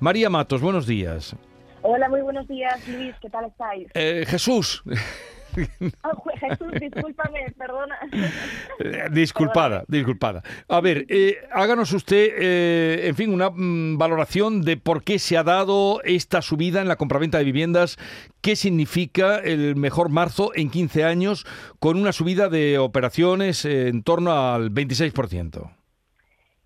María Matos, buenos días. Hola, muy buenos días, Luis, ¿qué tal estáis? Eh, Jesús. Oh, Jesús, discúlpame, perdona. Eh, disculpada, disculpada. A ver, eh, háganos usted, eh, en fin, una mm, valoración de por qué se ha dado esta subida en la compraventa de viviendas, qué significa el mejor marzo en 15 años con una subida de operaciones en torno al 26%.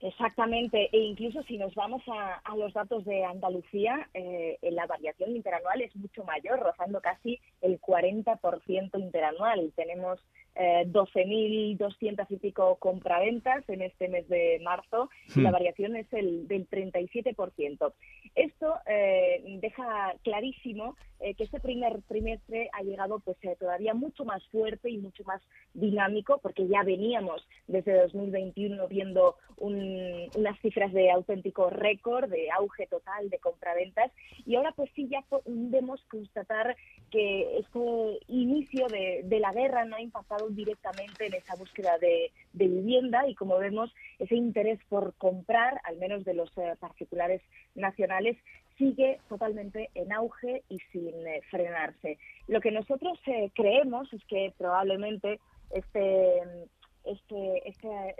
Exactamente, e incluso si nos vamos a, los datos de Andalucía, eh, la variación interanual es mucho mayor, rozando casi el 40% interanual. Tenemos eh, 12.200 y pico compraventas en este mes de marzo y la hmm. variación es el del 37%. Esto eh, deja clarísimo eh, que este primer trimestre ha llegado pues eh, todavía mucho más fuerte y mucho más dinámico porque ya veníamos desde 2021 viendo unas cifras de auténtico récord, de auge total de compraventas y ahora pues sí ya podemos constatar que este inicio de, la guerra no ha impactado directamente en esa búsqueda de, vivienda y como vemos ese interés por comprar, al menos de los particulares nacionales, sigue totalmente en auge y sin eh, frenarse. Lo que nosotros eh, creemos es que probablemente este, este, este,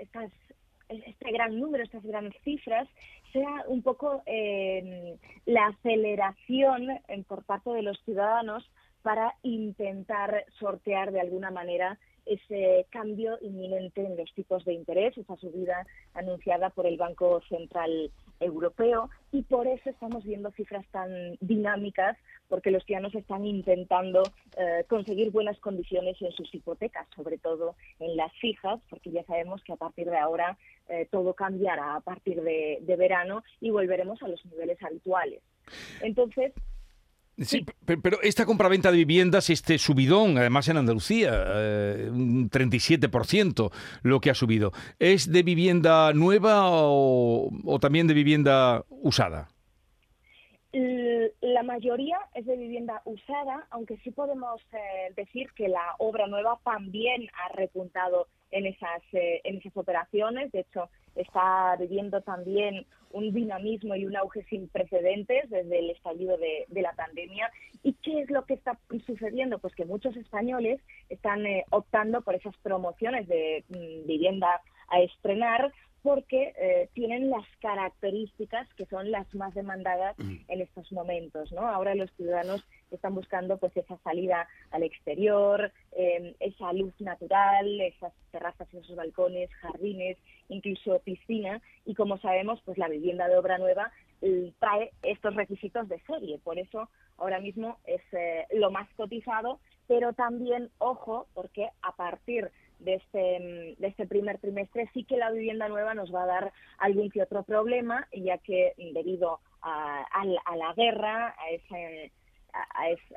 este gran número, estas grandes cifras, sea un poco eh, la aceleración por parte de los ciudadanos para intentar sortear de alguna manera ese cambio inminente en los tipos de interés, esa subida anunciada por el Banco Central Europeo y por eso estamos viendo cifras tan dinámicas porque los ciudadanos están intentando eh, conseguir buenas condiciones en sus hipotecas, sobre todo en las fijas, porque ya sabemos que a partir de ahora eh, todo cambiará a partir de verano y volveremos a los niveles habituales. Entonces, Sí, pero esta compraventa de viviendas, este subidón, además en Andalucía, eh, un 37% lo que ha subido, ¿es de vivienda nueva o, también de vivienda usada? La mayoría es de vivienda usada, aunque sí podemos eh, decir que la obra nueva también ha repuntado en esas, eh, en esas operaciones. De hecho, está viviendo también un dinamismo y un auge sin precedentes desde el estallido de, la pandemia. ¿Y qué es lo que está sucediendo? Pues que muchos españoles están eh, optando por esas promociones de mm, vivienda a estrenar porque eh, tienen las características que son las más demandadas en estos momentos, ¿no? Ahora los ciudadanos están buscando pues esa salida al exterior, em, esa luz natural, esas terrazas, esos balcones, jardines, incluso piscina y como sabemos pues la vivienda de obra nueva eh, trae estos requisitos de serie, por eso ahora mismo es eh, lo más cotizado, pero también ojo porque a partir de este, de este primer trimestre sí que la vivienda nueva nos va a dar algún que otro problema, ya que debido a, la guerra, a ese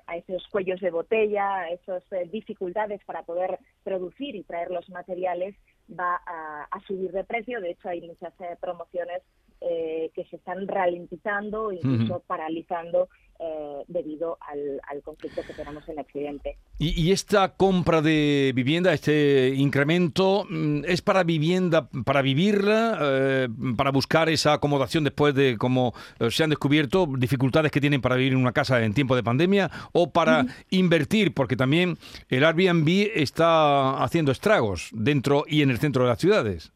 a, esos cuellos de botella, a esas eh, dificultades para poder producir y traer los materiales, va a, subir de precio. De hecho, hay muchas eh, promociones eh, que se están ralentizando, incluso paralizando eh, debido al, conflicto que tenemos en Occidente. ¿Y, ¿Y, esta compra de vivienda, este incremento, mm, es para vivienda, para vivirla, eh, para buscar esa acomodación después de como eh, se han descubierto dificultades que tienen para vivir en una casa en tiempo de pandemia, o para invertir, porque también el Airbnb está haciendo estragos dentro y en el centro de las ciudades?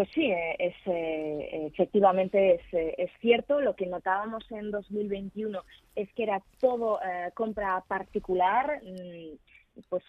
Pues sí, eh, es, eh, efectivamente es, eh, es, cierto. Lo que notábamos en 2021 es que era todo compra particular, pues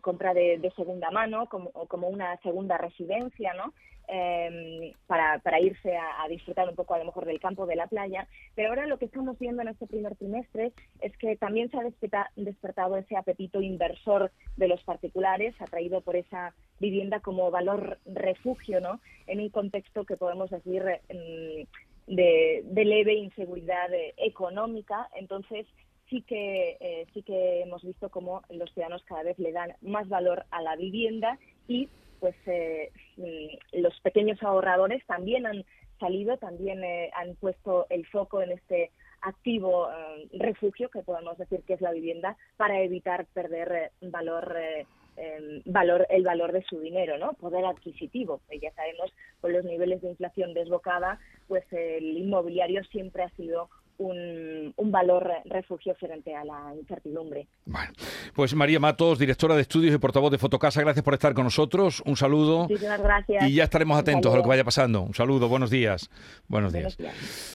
compra de, segunda mano, como, como una segunda residencia, ¿no? Em, para, para, irse a, disfrutar un poco a lo mejor del campo, de la playa. Pero ahora lo que estamos viendo en este primer trimestre es que también se ha despertado ese apetito inversor de los particulares, atraído por esa vivienda como valor refugio, ¿no? En un contexto que podemos decir em, de, leve inseguridad económica. Entonces, sí que eh, sí que hemos visto cómo los ciudadanos cada vez le dan más valor a la vivienda y pues eh, mm, los pequeños ahorradores también han salido, también eh, han puesto el foco en este activo eh, refugio que podemos decir que es la vivienda para evitar perder valor em, valor, el valor de su dinero, ¿no? Poder adquisitivo. ya sabemos, con los niveles de inflación desbocada, pues el inmobiliario siempre ha sido un, valor refugio frente a la incertidumbre. Bueno, pues María Matos, directora de estudios y portavoz de Fotocasa, gracias por estar con nosotros. Un saludo. Muchísimas gracias. Y ya estaremos atentos a lo que vaya pasando. Un saludo, buenos días. Buenos días.